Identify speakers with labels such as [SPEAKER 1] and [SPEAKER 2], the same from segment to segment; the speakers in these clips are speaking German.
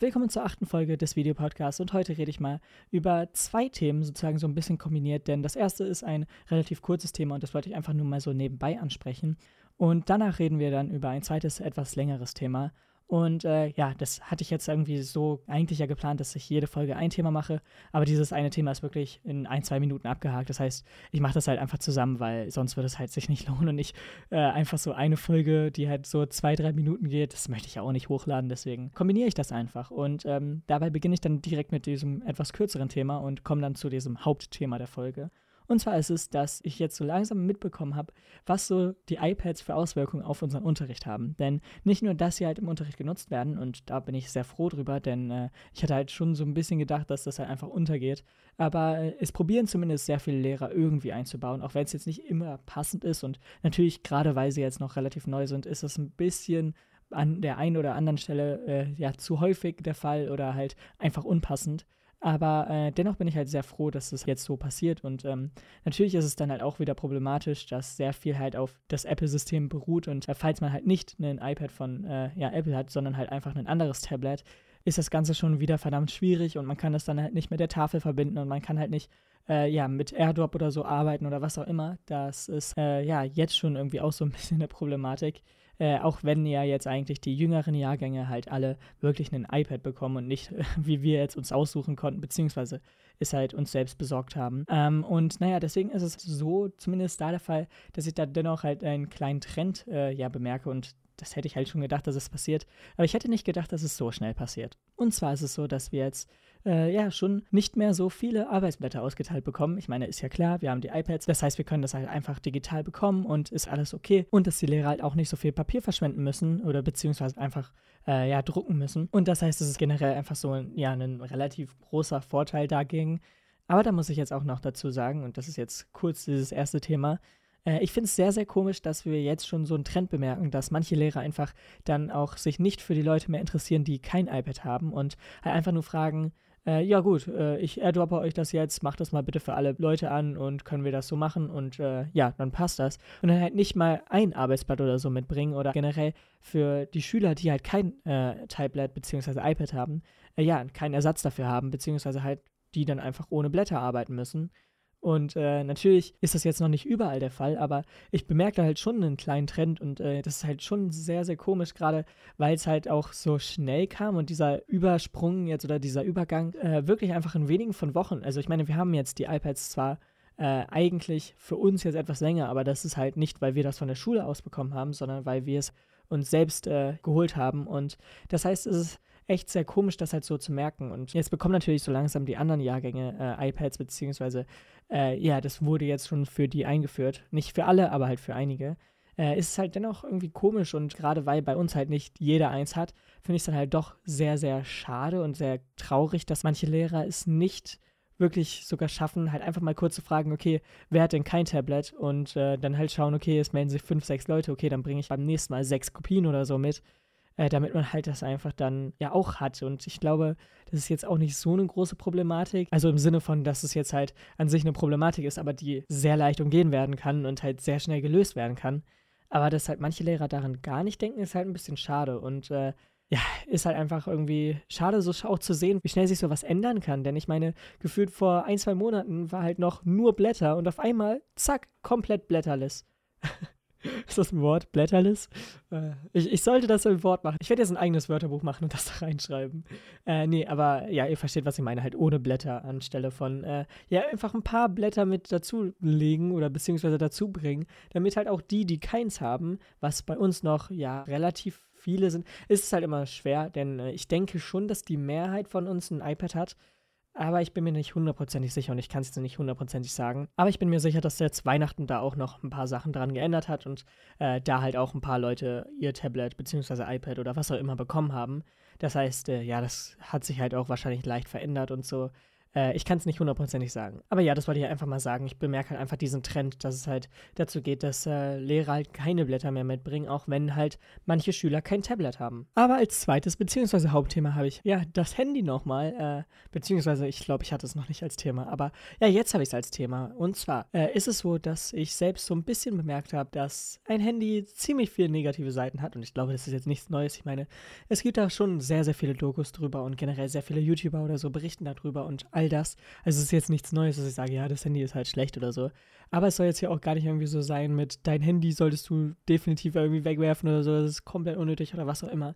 [SPEAKER 1] Willkommen zur achten Folge des Videopodcasts und heute rede ich mal über zwei Themen sozusagen so ein bisschen kombiniert, denn das erste ist ein relativ kurzes Thema und das wollte ich einfach nur mal so nebenbei ansprechen. Und danach reden wir dann über ein zweites, etwas längeres Thema und äh, ja, das hatte ich jetzt irgendwie so eigentlich ja geplant, dass ich jede Folge ein Thema mache. Aber dieses eine Thema ist wirklich in ein, zwei Minuten abgehakt. Das heißt, ich mache das halt einfach zusammen, weil sonst würde es halt sich nicht lohnen. Und ich äh, einfach so eine Folge, die halt so zwei, drei Minuten geht, das möchte ich ja auch nicht hochladen. Deswegen kombiniere ich das einfach. Und ähm, dabei beginne ich dann direkt mit diesem etwas kürzeren Thema und komme dann zu diesem Hauptthema der Folge. Und zwar ist es, dass ich jetzt so langsam mitbekommen habe, was so die iPads für Auswirkungen auf unseren Unterricht haben. Denn nicht nur, dass sie halt im Unterricht genutzt werden, und da bin ich sehr froh drüber, denn äh, ich hatte halt schon so ein bisschen gedacht, dass das halt einfach untergeht. Aber äh, es probieren zumindest sehr viele Lehrer irgendwie einzubauen, auch wenn es jetzt nicht immer passend ist. Und natürlich, gerade weil sie jetzt noch relativ neu sind, ist es ein bisschen an der einen oder anderen Stelle äh, ja zu häufig der Fall oder halt einfach unpassend. Aber äh, dennoch bin ich halt sehr froh, dass es das jetzt so passiert. Und ähm, natürlich ist es dann halt auch wieder problematisch, dass sehr viel halt auf das Apple-System beruht. Und äh, falls man halt nicht ein iPad von äh, ja, Apple hat, sondern halt einfach ein anderes Tablet, ist das Ganze schon wieder verdammt schwierig und man kann das dann halt nicht mit der Tafel verbinden und man kann halt nicht äh, ja, mit AirDrop oder so arbeiten oder was auch immer. Das ist äh, ja jetzt schon irgendwie auch so ein bisschen eine Problematik. Äh, auch wenn ja jetzt eigentlich die jüngeren Jahrgänge halt alle wirklich ein iPad bekommen und nicht, wie wir jetzt uns aussuchen konnten, beziehungsweise es halt uns selbst besorgt haben. Ähm, und naja, deswegen ist es so zumindest da der Fall, dass ich da dennoch halt einen kleinen Trend äh, ja bemerke und das hätte ich halt schon gedacht, dass es passiert. Aber ich hätte nicht gedacht, dass es so schnell passiert. Und zwar ist es so, dass wir jetzt äh, ja schon nicht mehr so viele Arbeitsblätter ausgeteilt bekommen. Ich meine, ist ja klar, wir haben die iPads, das heißt, wir können das halt einfach digital bekommen und ist alles okay. Und dass die Lehrer halt auch nicht so viel Papier verschwenden müssen oder beziehungsweise einfach äh, ja drucken müssen. Und das heißt, es ist generell einfach so ja ein relativ großer Vorteil dagegen. Aber da muss ich jetzt auch noch dazu sagen, und das ist jetzt kurz dieses erste Thema, äh, ich finde es sehr, sehr komisch, dass wir jetzt schon so einen Trend bemerken, dass manche Lehrer einfach dann auch sich nicht für die Leute mehr interessieren, die kein iPad haben und halt einfach nur fragen, äh, ja gut, äh, ich airdroppe euch das jetzt, macht das mal bitte für alle Leute an und können wir das so machen und äh, ja, dann passt das. Und dann halt nicht mal ein Arbeitsblatt oder so mitbringen oder generell für die Schüler, die halt kein äh, Tablet bzw. iPad haben, äh, ja, keinen Ersatz dafür haben, beziehungsweise halt die dann einfach ohne Blätter arbeiten müssen. Und äh, natürlich ist das jetzt noch nicht überall der Fall, aber ich bemerke halt schon einen kleinen Trend und äh, das ist halt schon sehr, sehr komisch, gerade weil es halt auch so schnell kam und dieser Übersprung jetzt oder dieser Übergang äh, wirklich einfach in wenigen von Wochen. Also ich meine, wir haben jetzt die iPads zwar äh, eigentlich für uns jetzt etwas länger, aber das ist halt nicht, weil wir das von der Schule aus bekommen haben, sondern weil wir es uns selbst äh, geholt haben. Und das heißt, es ist echt sehr komisch, das halt so zu merken. Und jetzt bekommen natürlich so langsam die anderen Jahrgänge äh, iPads, beziehungsweise, äh, ja, das wurde jetzt schon für die eingeführt. Nicht für alle, aber halt für einige. Äh, ist es halt dennoch irgendwie komisch und gerade weil bei uns halt nicht jeder eins hat, finde ich es dann halt doch sehr, sehr schade und sehr traurig, dass manche Lehrer es nicht wirklich sogar schaffen, halt einfach mal kurz zu fragen, okay, wer hat denn kein Tablet? Und äh, dann halt schauen, okay, es melden sich fünf, sechs Leute, okay, dann bringe ich beim nächsten Mal sechs Kopien oder so mit äh, damit man halt das einfach dann ja auch hat. Und ich glaube, das ist jetzt auch nicht so eine große Problematik. Also im Sinne von, dass es jetzt halt an sich eine Problematik ist, aber die sehr leicht umgehen werden kann und halt sehr schnell gelöst werden kann. Aber dass halt manche Lehrer daran gar nicht denken, ist halt ein bisschen schade. Und äh, ja, ist halt einfach irgendwie schade, so auch zu sehen, wie schnell sich sowas ändern kann. Denn ich meine, gefühlt vor ein, zwei Monaten war halt noch nur Blätter und auf einmal, zack, komplett blätterless. Ist das ein Wort? Blätterlis? Äh, ich, ich, sollte das ein Wort machen. Ich werde jetzt ein eigenes Wörterbuch machen und das da reinschreiben. Äh, nee, aber ja, ihr versteht, was ich meine. Halt ohne Blätter anstelle von, äh, ja, einfach ein paar Blätter mit dazulegen oder beziehungsweise dazu bringen, damit halt auch die, die keins haben, was bei uns noch, ja, relativ viele sind, ist es halt immer schwer, denn äh, ich denke schon, dass die Mehrheit von uns ein iPad hat. Aber ich bin mir nicht hundertprozentig sicher und ich kann es jetzt nicht hundertprozentig sagen. Aber ich bin mir sicher, dass jetzt Weihnachten da auch noch ein paar Sachen dran geändert hat und äh, da halt auch ein paar Leute ihr Tablet bzw. iPad oder was auch immer bekommen haben. Das heißt, äh, ja, das hat sich halt auch wahrscheinlich leicht verändert und so. Äh, ich kann es nicht hundertprozentig sagen. Aber ja, das wollte ich einfach mal sagen. Ich bemerke halt einfach diesen Trend, dass es halt dazu geht, dass äh, Lehrer halt keine Blätter mehr mitbringen, auch wenn halt manche Schüler kein Tablet haben. Aber als zweites beziehungsweise Hauptthema habe ich ja das Handy nochmal, äh, beziehungsweise ich glaube, ich hatte es noch nicht als Thema, aber ja, jetzt habe ich es als Thema. Und zwar äh, ist es so, dass ich selbst so ein bisschen bemerkt habe, dass ein Handy ziemlich viele negative Seiten hat und ich glaube, das ist jetzt nichts Neues. Ich meine, es gibt da schon sehr, sehr viele Dokus drüber und generell sehr viele YouTuber oder so berichten darüber und all das. Also es ist jetzt nichts Neues, dass ich sage, ja, das Handy ist halt schlecht oder so. Aber es soll jetzt hier auch gar nicht irgendwie so sein mit, dein Handy solltest du definitiv irgendwie wegwerfen oder so, das ist komplett unnötig oder was auch immer.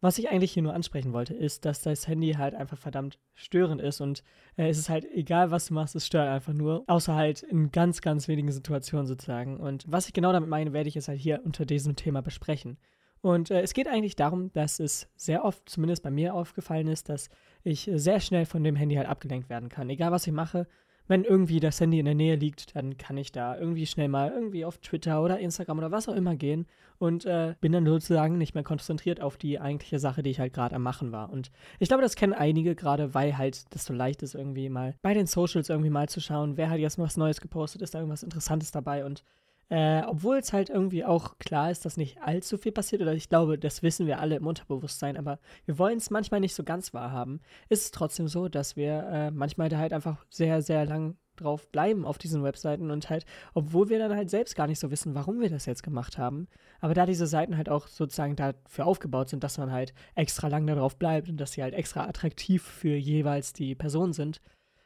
[SPEAKER 1] Was ich eigentlich hier nur ansprechen wollte, ist, dass das Handy halt einfach verdammt störend ist und äh, es ist halt egal, was du machst, es stört einfach nur, außer halt in ganz, ganz wenigen Situationen sozusagen. Und was ich genau damit meine, werde ich jetzt halt hier unter diesem Thema besprechen. Und äh, es geht eigentlich darum, dass es sehr oft, zumindest bei mir aufgefallen ist, dass ich sehr schnell von dem Handy halt abgelenkt werden kann. Egal was ich mache, wenn irgendwie das Handy in der Nähe liegt, dann kann ich da irgendwie schnell mal irgendwie auf Twitter oder Instagram oder was auch immer gehen und äh, bin dann sozusagen nicht mehr konzentriert auf die eigentliche Sache, die ich halt gerade am Machen war. Und ich glaube, das kennen einige gerade, weil halt das so leicht ist, irgendwie mal bei den Socials irgendwie mal zu schauen, wer hat jetzt was Neues gepostet, ist da irgendwas Interessantes dabei und äh, obwohl es halt irgendwie auch klar ist, dass nicht allzu viel passiert, oder ich glaube, das wissen wir alle im Unterbewusstsein, aber wir wollen es manchmal nicht so ganz wahrhaben, ist es trotzdem so, dass wir äh, manchmal da halt einfach sehr, sehr lang drauf bleiben auf diesen Webseiten und halt, obwohl wir dann halt selbst gar nicht so wissen, warum wir das jetzt gemacht haben, aber da diese Seiten halt auch sozusagen dafür aufgebaut sind, dass man halt extra lang darauf bleibt und dass sie halt extra attraktiv für jeweils die Person sind,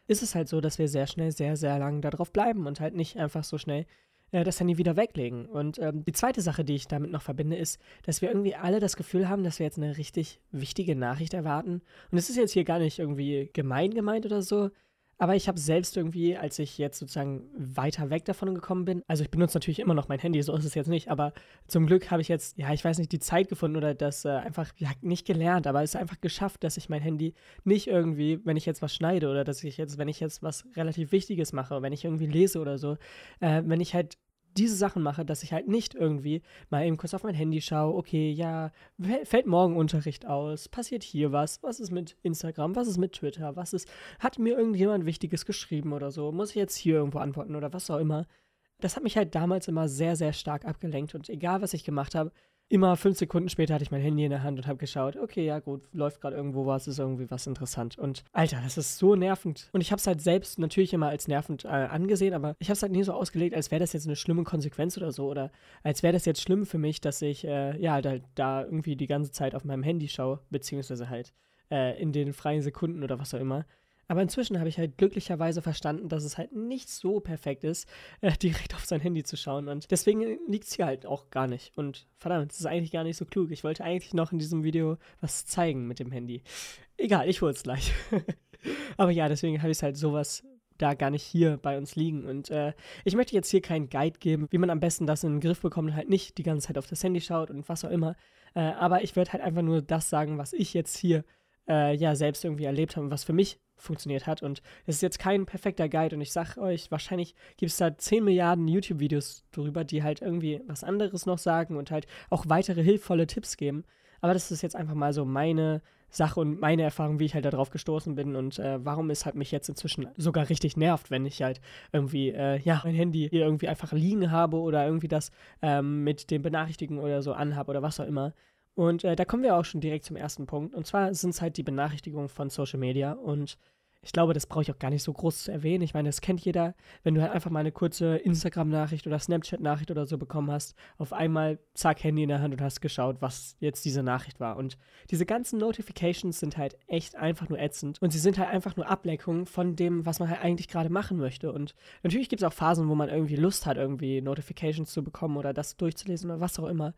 [SPEAKER 1] ist es halt so, dass wir sehr schnell sehr, sehr lang darauf bleiben und halt nicht einfach so schnell äh, das Handy wieder weglegen. Und ähm, die zweite Sache, die ich damit noch verbinde, ist, dass wir irgendwie alle das Gefühl haben, dass wir jetzt eine richtig wichtige Nachricht erwarten. Und es ist jetzt hier gar nicht irgendwie gemein gemeint oder so, aber ich habe selbst irgendwie, als ich jetzt sozusagen weiter weg davon gekommen bin, also ich benutze natürlich immer noch mein Handy, so ist es jetzt nicht, aber zum Glück habe ich jetzt, ja, ich weiß nicht, die Zeit gefunden oder das äh, einfach, ja, nicht gelernt, aber es ist einfach geschafft, dass ich mein Handy nicht irgendwie, wenn ich jetzt was schneide oder dass ich jetzt, wenn ich jetzt was relativ Wichtiges mache, wenn ich irgendwie lese oder so, äh, wenn ich halt diese Sachen mache, dass ich halt nicht irgendwie mal eben kurz auf mein Handy schaue, okay, ja, fällt morgen Unterricht aus, passiert hier was, was ist mit Instagram, was ist mit Twitter, was ist, hat mir irgendjemand Wichtiges geschrieben oder so, muss ich jetzt hier irgendwo antworten oder was auch immer. Das hat mich halt damals immer sehr, sehr stark abgelenkt und egal was ich gemacht habe, immer fünf Sekunden später hatte ich mein Handy in der Hand und habe geschaut, okay, ja gut, läuft gerade irgendwo was, ist irgendwie was interessant. Und Alter, das ist so nervend. Und ich habe es halt selbst natürlich immer als nervend äh, angesehen, aber ich habe es halt nie so ausgelegt, als wäre das jetzt eine schlimme Konsequenz oder so. Oder als wäre das jetzt schlimm für mich, dass ich äh, ja da, da irgendwie die ganze Zeit auf meinem Handy schaue, beziehungsweise halt äh, in den freien Sekunden oder was auch immer. Aber inzwischen habe ich halt glücklicherweise verstanden, dass es halt nicht so perfekt ist, äh, direkt auf sein Handy zu schauen. Und deswegen liegt es hier halt auch gar nicht. Und verdammt, das ist eigentlich gar nicht so klug. Ich wollte eigentlich noch in diesem Video was zeigen mit dem Handy. Egal, ich hole es gleich. Aber ja, deswegen habe ich es halt sowas da gar nicht hier bei uns liegen. Und äh, ich möchte jetzt hier keinen Guide geben, wie man am besten das in den Griff bekommt und halt nicht die ganze Zeit auf das Handy schaut und was auch immer. Äh, aber ich werde halt einfach nur das sagen, was ich jetzt hier äh, ja selbst irgendwie erlebt habe und was für mich funktioniert hat. Und es ist jetzt kein perfekter Guide und ich sag euch, wahrscheinlich gibt es da 10 Milliarden YouTube-Videos drüber, die halt irgendwie was anderes noch sagen und halt auch weitere hilfvolle Tipps geben. Aber das ist jetzt einfach mal so meine Sache und meine Erfahrung, wie ich halt darauf gestoßen bin und äh, warum es halt mich jetzt inzwischen sogar richtig nervt, wenn ich halt irgendwie, äh, ja, mein Handy hier irgendwie einfach liegen habe oder irgendwie das ähm, mit den Benachrichtigungen oder so anhabe oder was auch immer. Und äh, da kommen wir auch schon direkt zum ersten Punkt. Und zwar sind es halt die Benachrichtigungen von Social Media. Und ich glaube, das brauche ich auch gar nicht so groß zu erwähnen. Ich meine, das kennt jeder. Wenn du halt einfach mal eine kurze Instagram-Nachricht oder Snapchat-Nachricht oder so bekommen hast, auf einmal, zack, Handy in der Hand und hast geschaut, was jetzt diese Nachricht war. Und diese ganzen Notifications sind halt echt einfach nur ätzend. Und sie sind halt einfach nur Ablenkungen von dem, was man halt eigentlich gerade machen möchte. Und natürlich gibt es auch Phasen, wo man irgendwie Lust hat, irgendwie Notifications zu bekommen oder das durchzulesen oder was auch immer.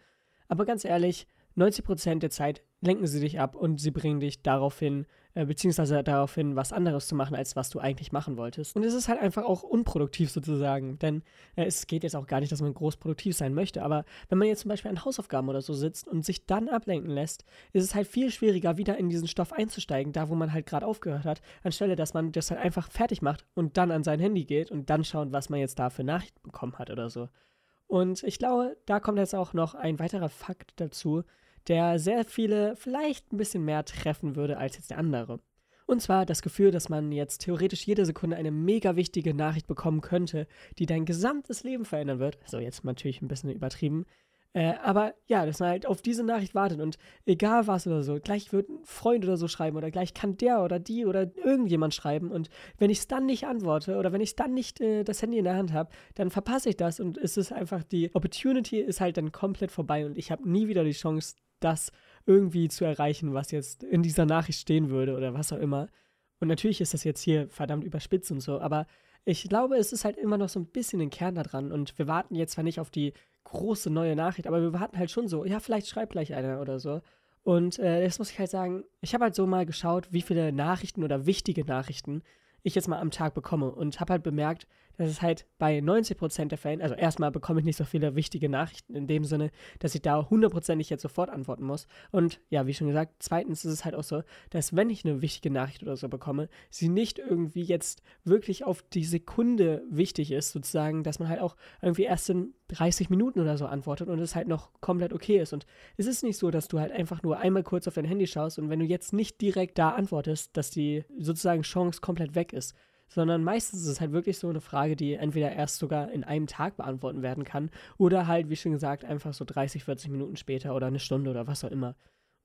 [SPEAKER 1] Aber ganz ehrlich, 90% der Zeit lenken sie dich ab und sie bringen dich darauf hin, äh, beziehungsweise darauf hin, was anderes zu machen, als was du eigentlich machen wolltest. Und es ist halt einfach auch unproduktiv sozusagen, denn äh, es geht jetzt auch gar nicht, dass man groß produktiv sein möchte, aber wenn man jetzt zum Beispiel an Hausaufgaben oder so sitzt und sich dann ablenken lässt, ist es halt viel schwieriger, wieder in diesen Stoff einzusteigen, da wo man halt gerade aufgehört hat, anstelle, dass man das halt einfach fertig macht und dann an sein Handy geht und dann schaut, was man jetzt da für Nachrichten bekommen hat oder so. Und ich glaube, da kommt jetzt auch noch ein weiterer Fakt dazu, der sehr viele vielleicht ein bisschen mehr treffen würde als jetzt der andere. Und zwar das Gefühl, dass man jetzt theoretisch jede Sekunde eine mega wichtige Nachricht bekommen könnte, die dein gesamtes Leben verändern wird. So, jetzt natürlich ein bisschen übertrieben. Äh, aber ja, dass man halt auf diese Nachricht wartet und egal was oder so, gleich wird ein Freund oder so schreiben oder gleich kann der oder die oder irgendjemand schreiben und wenn ich es dann nicht antworte oder wenn ich dann nicht äh, das Handy in der Hand habe, dann verpasse ich das und es ist einfach, die Opportunity ist halt dann komplett vorbei und ich habe nie wieder die Chance, das irgendwie zu erreichen, was jetzt in dieser Nachricht stehen würde oder was auch immer. Und natürlich ist das jetzt hier verdammt überspitzt und so, aber ich glaube, es ist halt immer noch so ein bisschen den Kern da dran und wir warten jetzt zwar nicht auf die große neue Nachricht, aber wir warten halt schon so, ja, vielleicht schreibt gleich einer oder so. Und äh, jetzt muss ich halt sagen, ich habe halt so mal geschaut, wie viele Nachrichten oder wichtige Nachrichten ich jetzt mal am Tag bekomme und habe halt bemerkt, dass es halt bei 90% der Fällen, also erstmal bekomme ich nicht so viele wichtige Nachrichten in dem Sinne, dass ich da hundertprozentig jetzt sofort antworten muss. Und ja, wie schon gesagt, zweitens ist es halt auch so, dass wenn ich eine wichtige Nachricht oder so bekomme, sie nicht irgendwie jetzt wirklich auf die Sekunde wichtig ist, sozusagen, dass man halt auch irgendwie erst in 30 Minuten oder so antwortet und es halt noch komplett okay ist. Und es ist nicht so, dass du halt einfach nur einmal kurz auf dein Handy schaust und wenn du jetzt nicht direkt da antwortest, dass die sozusagen Chance komplett weg ist sondern meistens ist es halt wirklich so eine Frage, die entweder erst sogar in einem Tag beantworten werden kann oder halt, wie schon gesagt, einfach so 30, 40 Minuten später oder eine Stunde oder was auch immer.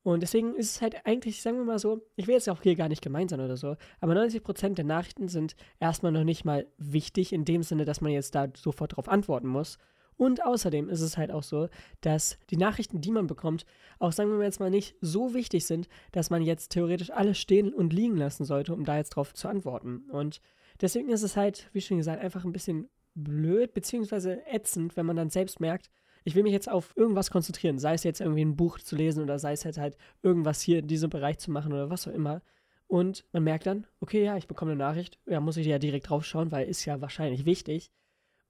[SPEAKER 1] Und deswegen ist es halt eigentlich, sagen wir mal so, ich will jetzt auch hier gar nicht gemein sein oder so, aber 90% der Nachrichten sind erstmal noch nicht mal wichtig, in dem Sinne, dass man jetzt da sofort darauf antworten muss. Und außerdem ist es halt auch so, dass die Nachrichten, die man bekommt, auch sagen wir mal jetzt mal nicht so wichtig sind, dass man jetzt theoretisch alles stehen und liegen lassen sollte, um da jetzt drauf zu antworten. Und deswegen ist es halt, wie schon gesagt, einfach ein bisschen blöd beziehungsweise ätzend, wenn man dann selbst merkt, ich will mich jetzt auf irgendwas konzentrieren, sei es jetzt irgendwie ein Buch zu lesen oder sei es jetzt halt irgendwas hier in diesem Bereich zu machen oder was auch immer. Und man merkt dann, okay, ja, ich bekomme eine Nachricht, ja, muss ich ja direkt draufschauen, weil ist ja wahrscheinlich wichtig.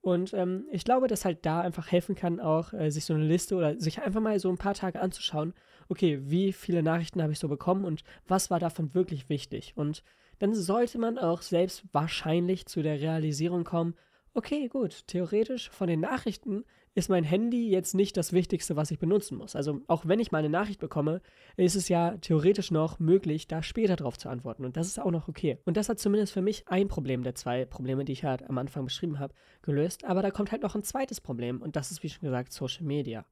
[SPEAKER 1] Und ähm, ich glaube, dass halt da einfach helfen kann, auch äh, sich so eine Liste oder sich einfach mal so ein paar Tage anzuschauen, okay, wie viele Nachrichten habe ich so bekommen und was war davon wirklich wichtig. Und dann sollte man auch selbst wahrscheinlich zu der Realisierung kommen, okay, gut, theoretisch von den Nachrichten ist mein Handy jetzt nicht das Wichtigste, was ich benutzen muss. Also auch wenn ich mal eine Nachricht bekomme, ist es ja theoretisch noch möglich, da später drauf zu antworten. Und das ist auch noch okay. Und das hat zumindest für mich ein Problem der zwei Probleme, die ich halt am Anfang beschrieben habe, gelöst. Aber da kommt halt noch ein zweites Problem und das ist, wie schon gesagt, Social Media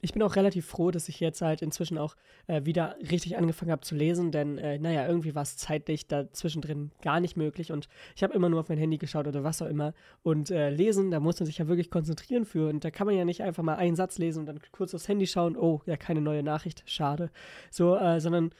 [SPEAKER 1] ich bin auch relativ froh, dass ich jetzt halt inzwischen auch äh, wieder richtig angefangen habe zu lesen, denn äh, naja, irgendwie war es zeitlich da zwischendrin gar nicht möglich und ich habe immer nur auf mein Handy geschaut oder was auch immer und äh, lesen, da muss man sich ja wirklich konzentrieren für und da kann man ja nicht einfach mal einen Satz lesen und dann kurz aufs Handy schauen, oh, ja, keine neue Nachricht, schade, so, äh, sondern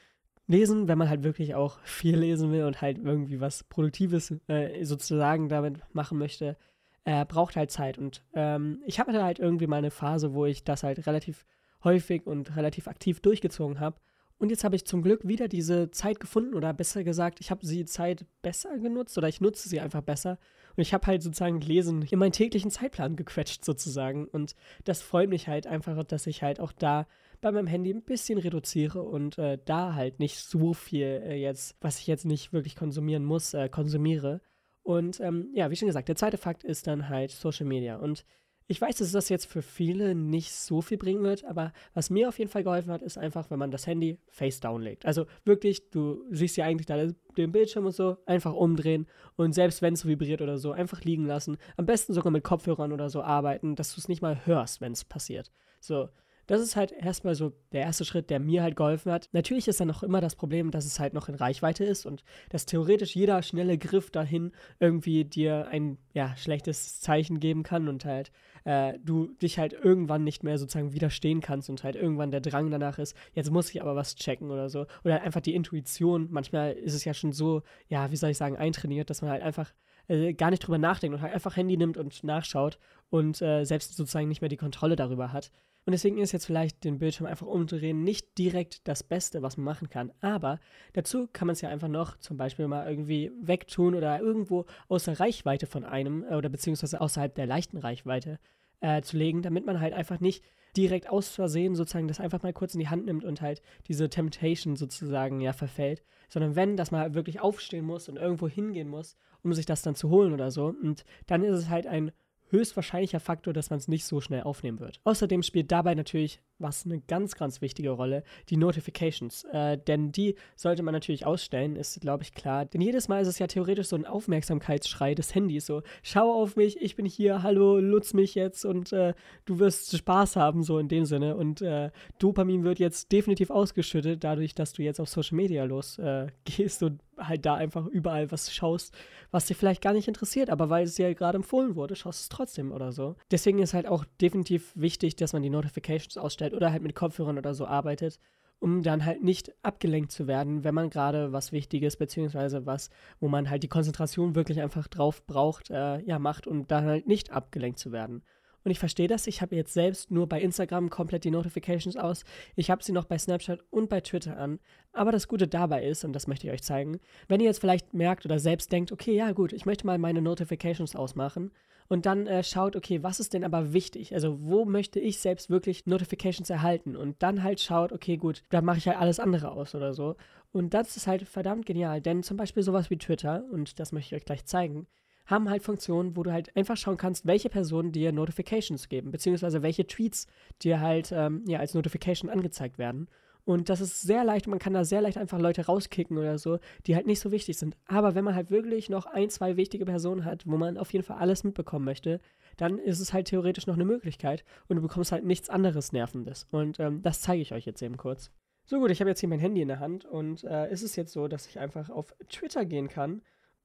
[SPEAKER 1] lesen, wenn man halt wirklich auch viel lesen will und halt irgendwie was Produktives äh, sozusagen damit machen möchte, äh, braucht halt Zeit. Und ähm, ich hatte halt irgendwie mal eine Phase, wo ich das halt relativ häufig und relativ aktiv durchgezogen habe. Und jetzt habe ich zum Glück wieder diese Zeit gefunden oder besser gesagt, ich habe die Zeit besser genutzt oder ich nutze sie einfach besser. Und ich habe halt sozusagen Lesen in meinen täglichen Zeitplan gequetscht sozusagen. Und das freut mich halt einfach, dass ich halt auch da bei meinem Handy ein bisschen reduziere und äh, da halt nicht so viel äh, jetzt, was ich jetzt nicht wirklich konsumieren muss, äh, konsumiere. Und ähm, ja, wie schon gesagt, der zweite Fakt ist dann halt Social Media. Und ich weiß, dass das jetzt für viele nicht so viel bringen wird, aber was mir auf jeden Fall geholfen hat, ist einfach, wenn man das Handy face down legt. Also wirklich, du siehst ja eigentlich da den Bildschirm und so, einfach umdrehen und selbst wenn es vibriert oder so, einfach liegen lassen. Am besten sogar mit Kopfhörern oder so arbeiten, dass du es nicht mal hörst, wenn es passiert. So, das ist halt erstmal so der erste Schritt, der mir halt geholfen hat. Natürlich ist dann noch immer das Problem, dass es halt noch in Reichweite ist und dass theoretisch jeder schnelle Griff dahin irgendwie dir ein ja, schlechtes Zeichen geben kann und halt äh, du dich halt irgendwann nicht mehr sozusagen widerstehen kannst und halt irgendwann der Drang danach ist, jetzt muss ich aber was checken oder so. Oder einfach die Intuition. Manchmal ist es ja schon so, ja, wie soll ich sagen, eintrainiert, dass man halt einfach äh, gar nicht drüber nachdenkt und halt einfach Handy nimmt und nachschaut und äh, selbst sozusagen nicht mehr die Kontrolle darüber hat. Und deswegen ist jetzt vielleicht den Bildschirm einfach umdrehen nicht direkt das Beste, was man machen kann. Aber dazu kann man es ja einfach noch zum Beispiel mal irgendwie wegtun oder irgendwo außer Reichweite von einem äh, oder beziehungsweise außerhalb der leichten Reichweite äh, zu legen, damit man halt einfach nicht direkt aus Versehen sozusagen das einfach mal kurz in die Hand nimmt und halt diese Temptation sozusagen ja verfällt, sondern wenn, dass man wirklich aufstehen muss und irgendwo hingehen muss, um sich das dann zu holen oder so. Und dann ist es halt ein höchstwahrscheinlicher Faktor, dass man es nicht so schnell aufnehmen wird. Außerdem spielt dabei natürlich was eine ganz, ganz wichtige Rolle, die Notifications. Äh, denn die sollte man natürlich ausstellen, ist, glaube ich, klar. Denn jedes Mal ist es ja theoretisch so ein Aufmerksamkeitsschrei des Handys. So, schau auf mich, ich bin hier, hallo, nutz mich jetzt und äh, du wirst Spaß haben, so in dem Sinne. Und äh, Dopamin wird jetzt definitiv ausgeschüttet, dadurch, dass du jetzt auf Social Media losgehst äh, und halt da einfach überall was schaust, was dich vielleicht gar nicht interessiert, aber weil es dir gerade empfohlen wurde, schaust du es trotzdem oder so. Deswegen ist halt auch definitiv wichtig, dass man die Notifications ausstellt oder halt mit Kopfhörern oder so arbeitet, um dann halt nicht abgelenkt zu werden, wenn man gerade was Wichtiges, beziehungsweise was, wo man halt die Konzentration wirklich einfach drauf braucht, äh, ja, macht, um dann halt nicht abgelenkt zu werden. Und ich verstehe das. Ich habe jetzt selbst nur bei Instagram komplett die Notifications aus. Ich habe sie noch bei Snapchat und bei Twitter an. Aber das Gute dabei ist, und das möchte ich euch zeigen, wenn ihr jetzt vielleicht merkt oder selbst denkt, okay, ja gut, ich möchte mal meine Notifications ausmachen und dann äh, schaut, okay, was ist denn aber wichtig? Also wo möchte ich selbst wirklich Notifications erhalten? Und dann halt schaut, okay, gut, dann mache ich halt alles andere aus oder so. Und das ist halt verdammt genial, denn zum Beispiel sowas wie Twitter, und das möchte ich euch gleich zeigen, haben halt Funktionen, wo du halt einfach schauen kannst, welche Personen dir Notifications geben, beziehungsweise welche Tweets dir halt ähm, ja, als Notification angezeigt werden. Und das ist sehr leicht, man kann da sehr leicht einfach Leute rauskicken oder so, die halt nicht so wichtig sind. Aber wenn man halt wirklich noch ein, zwei wichtige Personen hat, wo man auf jeden Fall alles mitbekommen möchte, dann ist es halt theoretisch noch eine Möglichkeit und du bekommst halt nichts anderes Nervendes. Und ähm, das zeige ich euch jetzt eben kurz. So gut, ich habe jetzt hier mein Handy in der Hand und äh, ist es jetzt so, dass ich einfach auf Twitter gehen kann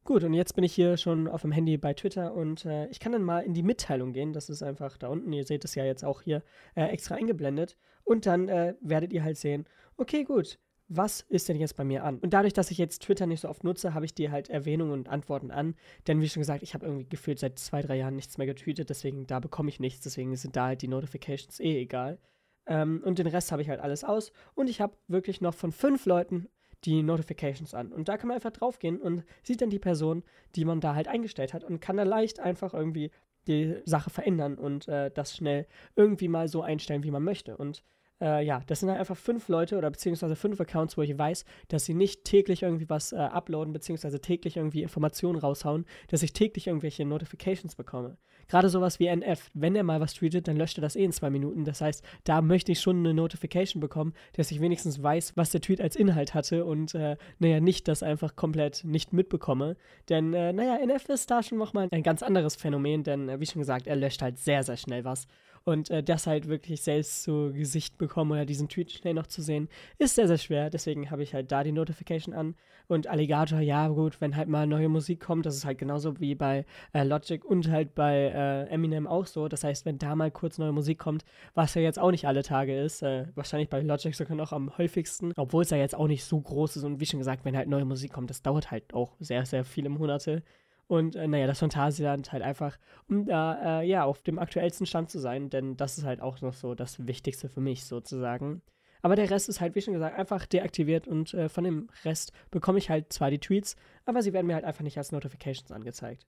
[SPEAKER 1] Gut, und jetzt bin ich hier schon auf dem Handy bei Twitter und äh, ich kann dann mal in die Mitteilung gehen. Das ist einfach da unten. Ihr seht es ja jetzt auch hier äh, extra eingeblendet. Und dann äh, werdet ihr halt sehen, okay, gut, was ist denn jetzt bei mir an? Und dadurch, dass ich jetzt Twitter nicht so oft nutze, habe ich dir halt Erwähnungen und Antworten an. Denn wie schon gesagt, ich habe irgendwie gefühlt seit zwei, drei Jahren nichts mehr getweetet, deswegen da bekomme ich nichts, deswegen sind da halt die Notifications eh egal. Ähm, und den Rest habe ich halt alles aus. Und ich habe wirklich noch von fünf Leuten die Notifications an. Und da kann man einfach draufgehen und sieht dann die Person, die man da halt eingestellt hat und kann da leicht einfach irgendwie die Sache verändern und äh, das schnell irgendwie mal so einstellen, wie man möchte. Und äh, ja, das sind halt einfach fünf Leute oder beziehungsweise fünf Accounts, wo ich weiß, dass sie nicht täglich irgendwie was äh, uploaden, beziehungsweise täglich irgendwie Informationen raushauen, dass ich täglich irgendwelche Notifications bekomme. Gerade sowas wie NF, wenn er mal was tweetet, dann löscht er das eh in zwei Minuten. Das heißt, da möchte ich schon eine Notification bekommen, dass ich wenigstens weiß, was der Tweet als Inhalt hatte und äh, naja, nicht das einfach komplett nicht mitbekomme. Denn äh, naja, NF ist da schon nochmal ein ganz anderes Phänomen, denn äh, wie schon gesagt, er löscht halt sehr, sehr schnell was. Und äh, das halt wirklich selbst zu Gesicht bekommen oder diesen Tweet schnell noch zu sehen, ist sehr, sehr schwer. Deswegen habe ich halt da die Notification an. Und Alligator, ja, gut, wenn halt mal neue Musik kommt, das ist halt genauso wie bei äh, Logic und halt bei äh, Eminem auch so. Das heißt, wenn da mal kurz neue Musik kommt, was ja jetzt auch nicht alle Tage ist, äh, wahrscheinlich bei Logic sogar noch am häufigsten, obwohl es ja jetzt auch nicht so groß ist. Und wie schon gesagt, wenn halt neue Musik kommt, das dauert halt auch sehr, sehr viele Monate. Und äh, naja, das Phantasialand halt einfach, um da äh, ja auf dem aktuellsten Stand zu sein, denn das ist halt auch noch so das Wichtigste für mich sozusagen. Aber der Rest ist halt, wie schon gesagt, einfach deaktiviert und äh, von dem Rest bekomme ich halt zwar die Tweets, aber sie werden mir halt einfach nicht als Notifications angezeigt.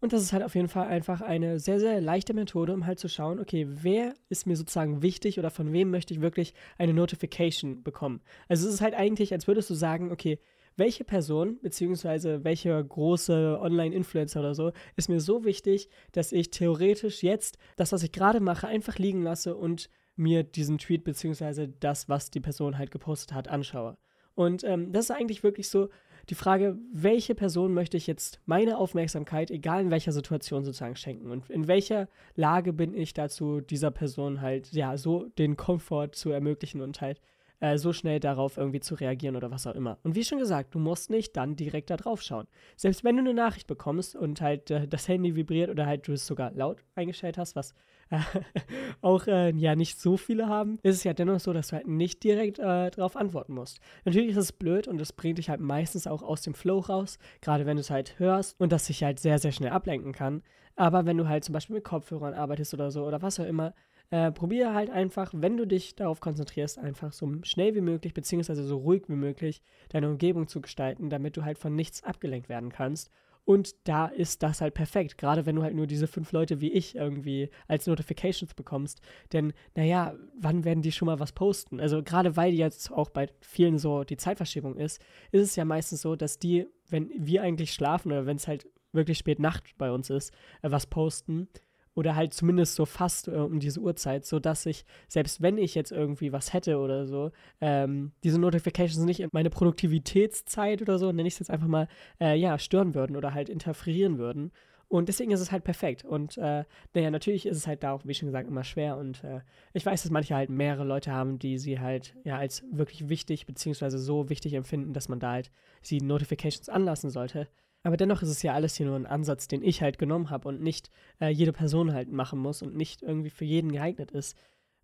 [SPEAKER 1] Und das ist halt auf jeden Fall einfach eine sehr, sehr leichte Methode, um halt zu schauen, okay, wer ist mir sozusagen wichtig oder von wem möchte ich wirklich eine Notification bekommen. Also es ist halt eigentlich, als würdest du sagen, okay, welche Person, beziehungsweise welcher große Online-Influencer oder so, ist mir so wichtig, dass ich theoretisch jetzt das, was ich gerade mache, einfach liegen lasse und mir diesen Tweet, beziehungsweise das, was die Person halt gepostet hat, anschaue. Und ähm, das ist eigentlich wirklich so die Frage, welche Person möchte ich jetzt meine Aufmerksamkeit, egal in welcher Situation sozusagen, schenken? Und in welcher Lage bin ich dazu, dieser Person halt, ja, so den Komfort zu ermöglichen und halt äh, so schnell darauf irgendwie zu reagieren oder was auch immer. Und wie schon gesagt, du musst nicht dann direkt da drauf schauen. Selbst wenn du eine Nachricht bekommst und halt äh, das Handy vibriert oder halt du es sogar laut eingestellt hast, was äh, auch äh, ja nicht so viele haben, ist es ja dennoch so, dass du halt nicht direkt äh, darauf antworten musst. Natürlich ist es blöd und es bringt dich halt meistens auch aus dem Flow raus, gerade wenn du es halt hörst und das sich halt sehr, sehr schnell ablenken kann. Aber wenn du halt zum Beispiel mit Kopfhörern arbeitest oder so oder was auch immer, äh, probiere halt einfach, wenn du dich darauf konzentrierst, einfach so schnell wie möglich, beziehungsweise so ruhig wie möglich deine Umgebung zu gestalten, damit du halt von nichts abgelenkt werden kannst. Und da ist das halt perfekt, gerade wenn du halt nur diese fünf Leute wie ich irgendwie als Notifications bekommst. Denn, naja, wann werden die schon mal was posten? Also gerade weil jetzt auch bei vielen so die Zeitverschiebung ist, ist es ja meistens so, dass die, wenn wir eigentlich schlafen oder wenn es halt wirklich spät Nacht bei uns ist, äh, was posten oder halt zumindest so fast äh, um diese Uhrzeit, sodass ich, selbst wenn ich jetzt irgendwie was hätte oder so, ähm, diese Notifications nicht in meine Produktivitätszeit oder so, nenne ich es jetzt einfach mal, äh, ja, stören würden oder halt interferieren würden. Und deswegen ist es halt perfekt. Und äh, naja, natürlich ist es halt da auch, wie schon gesagt, immer schwer. Und äh, ich weiß, dass manche halt mehrere Leute haben, die sie halt ja als wirklich wichtig, beziehungsweise so wichtig empfinden, dass man da halt sie Notifications anlassen sollte. Aber dennoch ist es ja alles hier nur ein Ansatz, den ich halt genommen habe und nicht äh, jede Person halt machen muss und nicht irgendwie für jeden geeignet ist.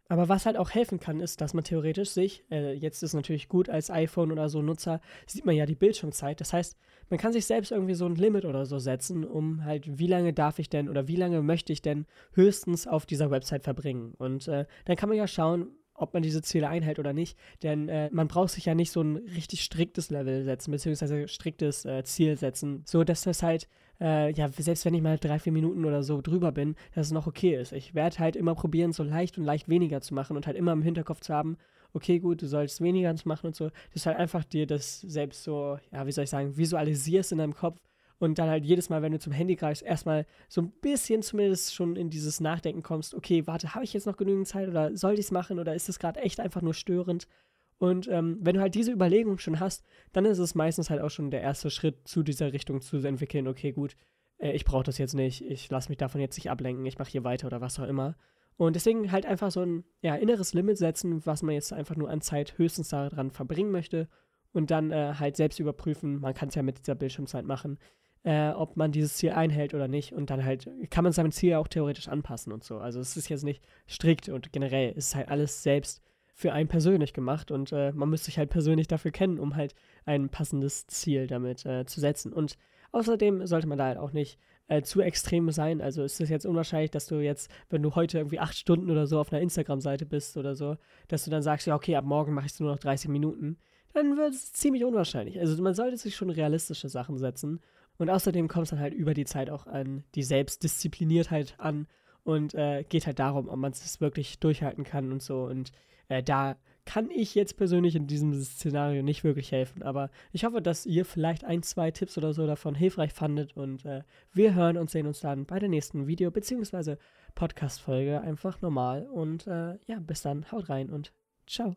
[SPEAKER 1] Aber was halt auch helfen kann, ist, dass man theoretisch sich, äh, jetzt ist natürlich gut als iPhone oder so Nutzer, sieht man ja die Bildschirmzeit. Das heißt, man kann sich selbst irgendwie so ein Limit oder so setzen, um halt, wie lange darf ich denn oder wie lange möchte ich denn höchstens auf dieser Website verbringen. Und äh, dann kann man ja schauen, ob man diese Ziele einhält oder nicht. Denn äh, man braucht sich ja nicht so ein richtig striktes Level setzen, beziehungsweise striktes äh, Ziel setzen, so dass das halt, äh, ja, selbst wenn ich mal drei, vier Minuten oder so drüber bin, dass es noch okay ist. Ich werde halt immer probieren, so leicht und leicht weniger zu machen und halt immer im Hinterkopf zu haben, okay, gut, du sollst weniger machen und so. Das ist halt einfach dir das selbst so, ja, wie soll ich sagen, visualisierst in deinem Kopf und dann halt jedes Mal, wenn du zum Handy greifst, erstmal so ein bisschen zumindest schon in dieses Nachdenken kommst, okay, warte, habe ich jetzt noch genügend Zeit oder soll ich es machen oder ist es gerade echt einfach nur störend? Und ähm, wenn du halt diese Überlegung schon hast, dann ist es meistens halt auch schon der erste Schritt zu dieser Richtung zu entwickeln, okay, gut, äh, ich brauche das jetzt nicht, ich lasse mich davon jetzt nicht ablenken, ich mache hier weiter oder was auch immer. Und deswegen halt einfach so ein ja, inneres Limit setzen, was man jetzt einfach nur an Zeit höchstens daran verbringen möchte und dann äh, halt selbst überprüfen, man kann es ja mit dieser Bildschirmzeit machen, äh, ob man dieses Ziel einhält oder nicht. Und dann halt kann man sein Ziel auch theoretisch anpassen und so. Also es ist jetzt nicht strikt und generell ist halt alles selbst für einen persönlich gemacht und äh, man müsste sich halt persönlich dafür kennen, um halt ein passendes Ziel damit äh, zu setzen. Und außerdem sollte man da halt auch nicht äh, zu extrem sein. Also ist es jetzt unwahrscheinlich, dass du jetzt, wenn du heute irgendwie acht Stunden oder so auf einer Instagram-Seite bist oder so, dass du dann sagst, ja, okay, ab morgen mache ich es nur noch 30 Minuten. Dann wird es ziemlich unwahrscheinlich. Also man sollte sich schon realistische Sachen setzen und außerdem kommt es dann halt über die Zeit auch an die Selbstdiszipliniertheit an und äh, geht halt darum, ob man es wirklich durchhalten kann und so. Und äh, da kann ich jetzt persönlich in diesem Szenario nicht wirklich helfen. Aber ich hoffe, dass ihr vielleicht ein, zwei Tipps oder so davon hilfreich fandet. Und äh, wir hören und sehen uns dann bei der nächsten Video- bzw. Podcast-Folge einfach normal. Und äh, ja, bis dann, haut rein und ciao.